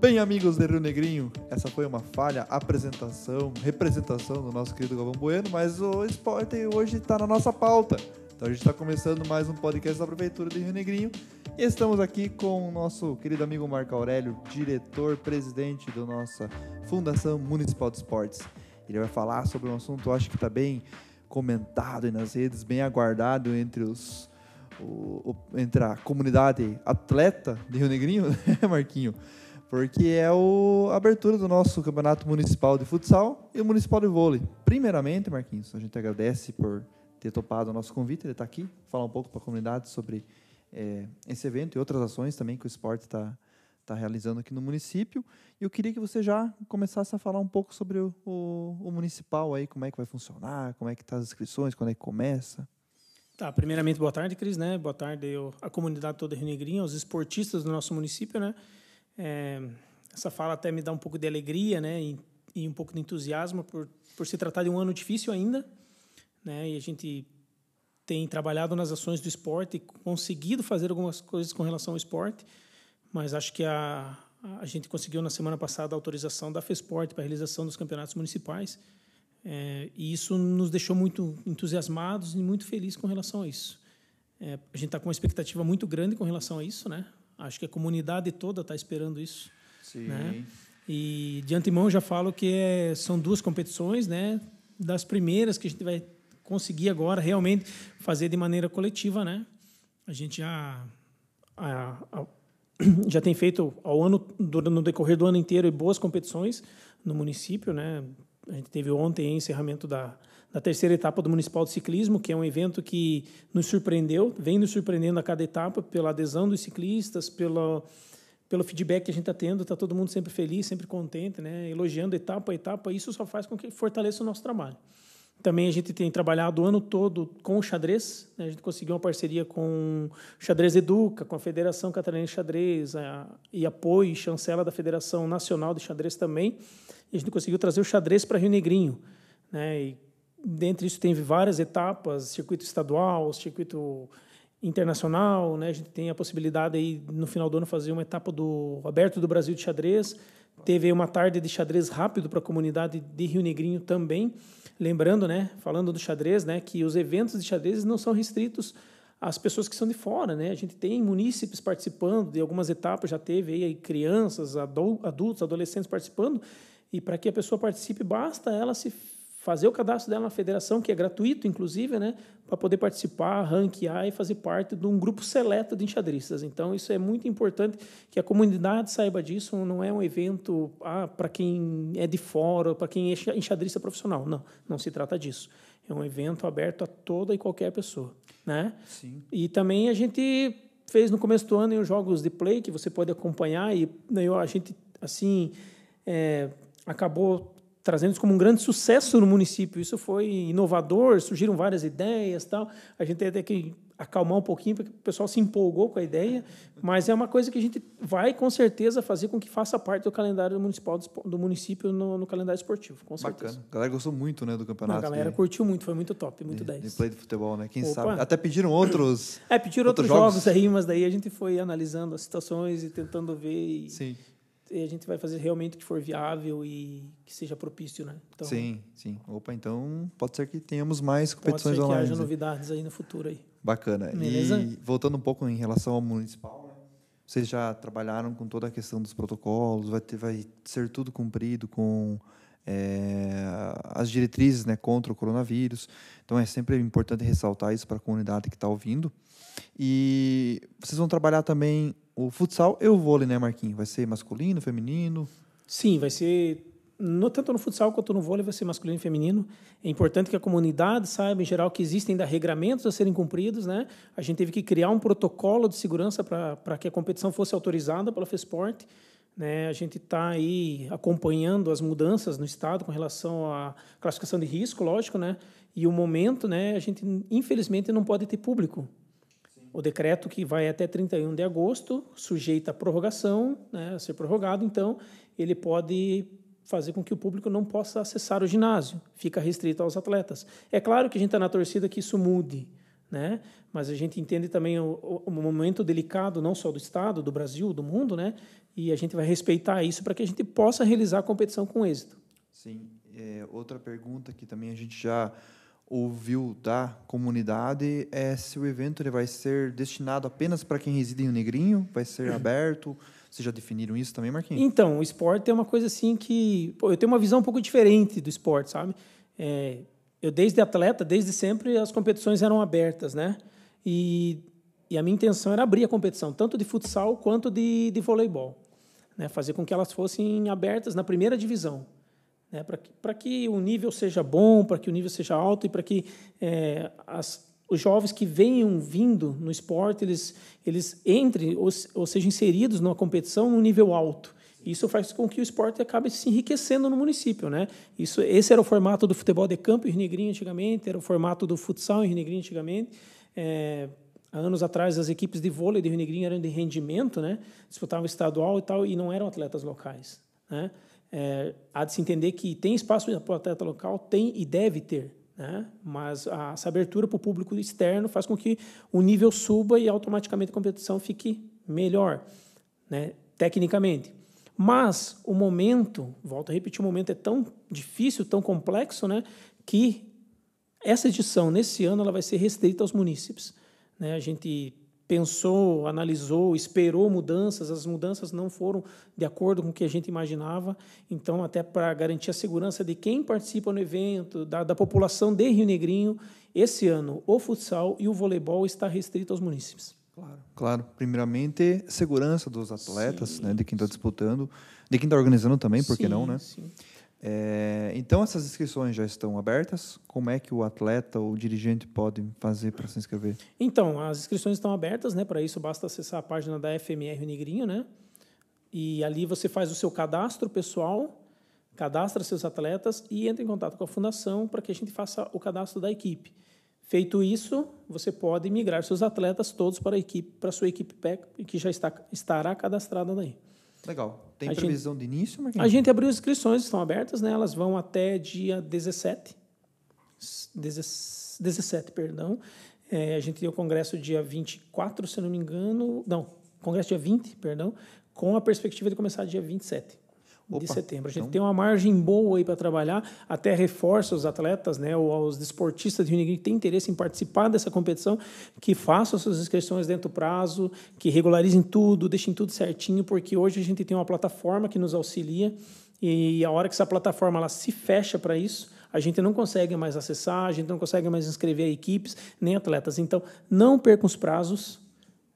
Bem, amigos de Rio Negrinho, essa foi uma falha apresentação, representação do nosso querido Galvão Bueno, mas o esporte hoje está na nossa pauta. Então a gente está começando mais um podcast da Prefeitura de Rio Negrinho e estamos aqui com o nosso querido amigo Marco Aurélio, diretor, presidente da nossa Fundação Municipal de Esportes. Ele vai falar sobre um assunto, acho que está bem comentado nas redes, bem aguardado entre os o, o, entre a comunidade atleta de Rio Negrinho, né, Marquinho? Porque é a abertura do nosso campeonato municipal de futsal e o municipal de vôlei. Primeiramente, Marquinhos, a gente agradece por ter topado o nosso convite, ele está aqui, falar um pouco para a comunidade sobre é, esse evento e outras ações também que o esporte está tá realizando aqui no município. E eu queria que você já começasse a falar um pouco sobre o, o, o municipal aí, como é que vai funcionar, como é que estão tá as inscrições, quando é que começa. Tá, primeiramente, boa tarde, Cris, né? Boa tarde eu, a comunidade toda Rio Negrinho, os esportistas do nosso município, né? É, essa fala até me dá um pouco de alegria, né? E, e, um pouco de entusiasmo por, por se tratar de um ano difícil ainda, né? E a gente tem trabalhado nas ações do esporte, conseguido fazer algumas coisas com relação ao esporte, mas acho que a, a gente conseguiu na semana passada a autorização da FESPORT para a realização dos campeonatos municipais. É, e isso nos deixou muito entusiasmados e muito felizes com relação a isso. É, a gente está com uma expectativa muito grande com relação a isso, né? Acho que a comunidade toda está esperando isso. Sim. Né? E de antemão já falo que é, são duas competições, né? Das primeiras que a gente vai conseguir agora realmente fazer de maneira coletiva, né? A gente já a, a, já tem feito ao ano no decorrer do ano inteiro boas competições no município, né? A gente teve ontem o encerramento da, da terceira etapa do Municipal de Ciclismo, que é um evento que nos surpreendeu, vem nos surpreendendo a cada etapa pela adesão dos ciclistas, pelo, pelo feedback que a gente está tendo, está todo mundo sempre feliz, sempre contente, né? elogiando etapa a etapa, isso só faz com que fortaleça o nosso trabalho. Também a gente tem trabalhado o ano todo com o xadrez. Né? A gente conseguiu uma parceria com o Xadrez Educa, com a Federação Catarinense de Xadrez a, e apoio e chancela da Federação Nacional de Xadrez também. E a gente conseguiu trazer o xadrez para Rio Negrinho. Né? E dentre isso teve várias etapas, circuito estadual, circuito internacional, né? A gente tem a possibilidade aí no final do ano fazer uma etapa do aberto do Brasil de xadrez. Teve uma tarde de xadrez rápido para a comunidade de Rio Negrinho também. Lembrando, né, falando do xadrez, né, que os eventos de xadrez não são restritos às pessoas que são de fora, né? A gente tem munícipes participando de algumas etapas, já teve aí crianças, adultos, adolescentes participando. E para que a pessoa participe, basta ela se fazer o cadastro dela na federação, que é gratuito, inclusive, né, para poder participar, ranquear e fazer parte de um grupo seleto de enxadristas. Então, isso é muito importante que a comunidade saiba disso. Não é um evento ah, para quem é de fora, para quem é enxadrista profissional. Não, não se trata disso. É um evento aberto a toda e qualquer pessoa. Né? Sim. E também a gente fez no começo do ano os jogos de play, que você pode acompanhar, e né, a gente, assim, é, acabou trazendo isso como um grande sucesso no município. Isso foi inovador, surgiram várias ideias, tal. A gente tem que acalmar um pouquinho porque o pessoal se empolgou com a ideia, mas é uma coisa que a gente vai com certeza fazer com que faça parte do calendário municipal do município no, no calendário esportivo, com certeza. Bacana. A galera gostou muito, né, do campeonato. Não, a galera de... curtiu muito, foi muito top, muito de, 10. De play de futebol, né? Quem Opa. sabe? Até pediram outros É, pediram outros, outros jogos. jogos aí, mas daí a gente foi analisando as situações e tentando ver e... Sim e a gente vai fazer realmente o que for viável e que seja propício, né? Então, sim, sim. Opa, então pode ser que tenhamos mais competições online. Pode ser que haja novidades aí no futuro aí. Bacana. Beleza? E voltando um pouco em relação ao municipal, né? vocês já trabalharam com toda a questão dos protocolos, vai, ter, vai ser tudo cumprido com é, as diretrizes né, contra o coronavírus. Então é sempre importante ressaltar isso para a comunidade que está ouvindo. E vocês vão trabalhar também o futsal e o vôlei, né, Marquinhos? Vai ser masculino, feminino? Sim, vai ser no, tanto no futsal quanto no vôlei vai ser masculino e feminino. É importante que a comunidade saiba, em geral, que existem ainda regramentos a serem cumpridos. Né? A gente teve que criar um protocolo de segurança para que a competição fosse autorizada pela FESPORT. Né? A gente está aí acompanhando as mudanças no Estado com relação à classificação de risco, lógico, né? e o momento, né, a gente, infelizmente, não pode ter público o decreto que vai até 31 de agosto, sujeito à prorrogação, né, a ser prorrogado, então ele pode fazer com que o público não possa acessar o ginásio, fica restrito aos atletas. É claro que a gente está na torcida que isso mude, né? mas a gente entende também o, o, momento delicado, não só do Estado, do Brasil, do mundo, né? e a gente vai respeitar isso para que a gente possa realizar a competição com êxito. Sim. É, outra pergunta que também a gente já ouviu da comunidade é se o evento ele vai ser destinado apenas para quem reside em Negrinho, vai ser aberto. Vocês já definiram isso também, Marquinhos? Então, o esporte é uma coisa assim que. Pô, eu tenho uma visão um pouco diferente do esporte, sabe? É, eu, desde atleta, desde sempre, as competições eram abertas, né? E, e a minha intenção era abrir a competição, tanto de futsal quanto de, de voleibol. Né? Fazer com que elas fossem abertas na primeira divisão. Né? Para que, que o nível seja bom, para que o nível seja alto e para que é, as, os jovens que venham vindo no esporte, eles, eles entrem ou, ou sejam inseridos numa competição num nível alto. Isso faz com que o esporte acabe se enriquecendo no município, né? Isso, esse era o formato do futebol de campo em Rio antigamente, era o formato do futsal em Rio antigamente. É, anos atrás, as equipes de vôlei de Rio eram de rendimento, né? Disputavam estadual e tal, e não eram atletas locais, né? É, há de se entender que tem espaço para o atleta local, tem e deve ter, né? mas a, essa abertura para o público externo faz com que o nível suba e automaticamente a competição fique melhor, né? tecnicamente. Mas o momento, volto a repetir, o momento é tão difícil, tão complexo, né, que essa edição, nesse ano, ela vai ser restrita aos munícipes. Né? A gente pensou, analisou, esperou mudanças, as mudanças não foram de acordo com o que a gente imaginava. Então, até para garantir a segurança de quem participa no evento, da, da, população de Rio Negrinho, esse ano o futsal e o voleibol está restrito aos munícipes. Claro, claro. Primeiramente, segurança dos atletas, né, de quem está disputando, de quem está organizando também, por que não, né? Sim. É, então, essas inscrições já estão abertas. Como é que o atleta ou o dirigente pode fazer para se inscrever? Então, as inscrições estão abertas, né? Para isso, basta acessar a página da FMR Negrinho, né? E ali você faz o seu cadastro pessoal, cadastra seus atletas e entra em contato com a fundação para que a gente faça o cadastro da equipe. Feito isso, você pode migrar seus atletas todos para a equipe, para a sua equipe PEC, que já está, estará cadastrada daí. Legal. Tem a previsão gente, de início, Marquinhos? A gente abriu as inscrições, estão abertas, né? Elas vão até dia 17. 17, perdão. É, a gente tem o congresso dia 24, se não me engano. Não, congresso dia 20, perdão, com a perspectiva de começar dia 27. Opa, de setembro. A gente então... tem uma margem boa aí para trabalhar, até reforça os atletas, né, ou os desportistas de Negro que têm interesse em participar dessa competição, que façam suas inscrições dentro do prazo, que regularizem tudo, deixem tudo certinho, porque hoje a gente tem uma plataforma que nos auxilia e a hora que essa plataforma ela se fecha para isso, a gente não consegue mais acessar, a gente não consegue mais inscrever equipes nem atletas. Então, não percam os prazos,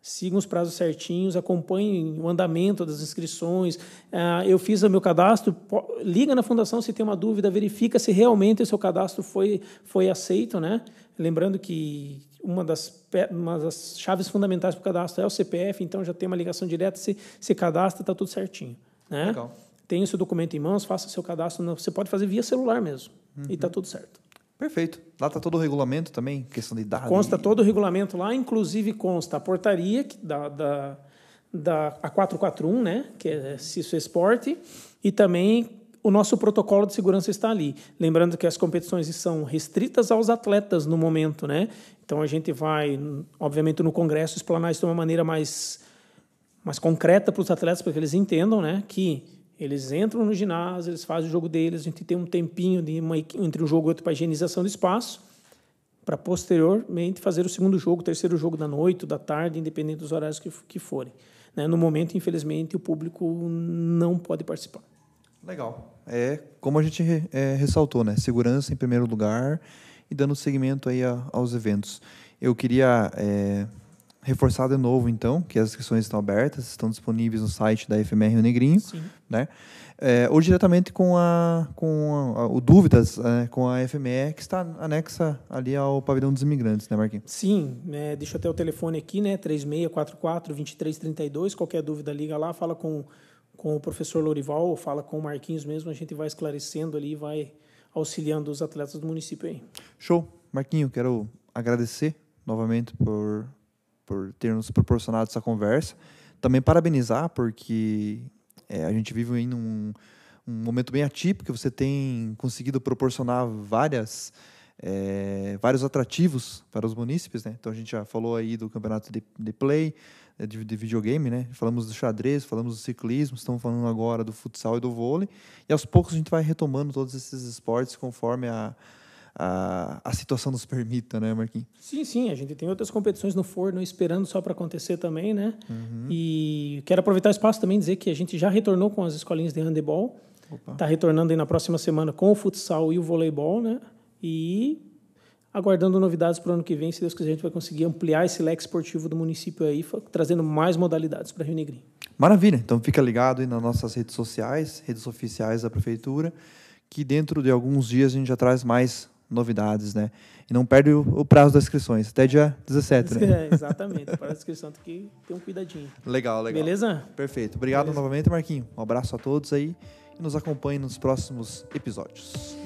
sigam os prazos certinhos, acompanhem o andamento das inscrições. Ah, eu fiz o meu cadastro, liga na fundação se tem uma dúvida, verifica se realmente o seu cadastro foi, foi aceito, né? Lembrando que uma das, uma das chaves fundamentais para o cadastro é o CPF, então já tem uma ligação direta, se, se cadastra, está tudo certinho. Né? Legal. Tem esse documento em mãos, faça seu cadastro, você pode fazer via celular mesmo, uhum. e está tudo certo. Perfeito. Lá está todo o regulamento também, questão de idade. Consta todo o regulamento lá, inclusive consta a portaria da, da, da a 441, né, que é CISO Esporte, e também o nosso protocolo de segurança está ali. Lembrando que as competições são restritas aos atletas no momento, né? Então a gente vai, obviamente, no Congresso explanar isso de uma maneira mais, mais concreta para os atletas, para que eles entendam, né, que eles entram no ginásio, eles fazem o jogo deles, a gente tem um tempinho de uma, entre um jogo e outro para higienização do espaço, para posteriormente fazer o segundo jogo, o terceiro jogo da noite, da tarde, independente dos horários que, que forem. Né? No momento, infelizmente, o público não pode participar. Legal. É como a gente é, ressaltou, né? Segurança em primeiro lugar e dando seguimento aí a, aos eventos. Eu queria é, reforçar de novo, então, que as inscrições estão abertas, estão disponíveis no site da FMR Rio Negrinho, Sim. né? É, ou diretamente com, a, com a, o Dúvidas, é, com a FME, que está anexa ali ao Pavilhão dos Imigrantes, né, Marquinhos? Sim, é, deixa ter o telefone aqui, né, 3644-2332, qualquer dúvida liga lá, fala com, com o professor Lorival, ou fala com o Marquinhos mesmo, a gente vai esclarecendo ali, vai auxiliando os atletas do município aí. Show. Marquinho, quero agradecer novamente por por ter nos proporcionado essa conversa. Também parabenizar, porque é, a gente vive em um, um momento bem atípico, você tem conseguido proporcionar várias é, vários atrativos para os munícipes, né? Então a gente já falou aí do campeonato de, de play, é, de, de, videogame, né? Falamos do xadrez, falamos do ciclismo, estamos falando agora do futsal e do vôlei. E aos poucos a gente vai retomando todos esses esportes conforme a, a, a situação nos permita, né, Marquinhos? Sim, sim. A gente tem outras competições no forno esperando só para acontecer também, né? Uhum. E quero aproveitar o espaço também dizer que a gente já retornou com as escolinhas de handebol. Está retornando aí na próxima semana com o futsal e o voleibol, né? E aguardando novidades para o ano que vem, se Deus quiser, a gente vai conseguir ampliar esse leque esportivo do município aí, trazendo mais modalidades para Rio Negrinho. Maravilha. Então fica ligado aí nas nossas redes sociais, redes oficiais da prefeitura, que dentro de alguns dias a gente já traz mais novidades, né? E não perde o, o prazo das inscrições, até dia 17, né? É, exatamente. Para a inscrição tem que ter um cuidadinho. Legal, legal. Beleza? Perfeito. Obrigado Beleza. novamente, Marquinho. Um abraço a todos aí e nos acompanhe nos próximos episódios.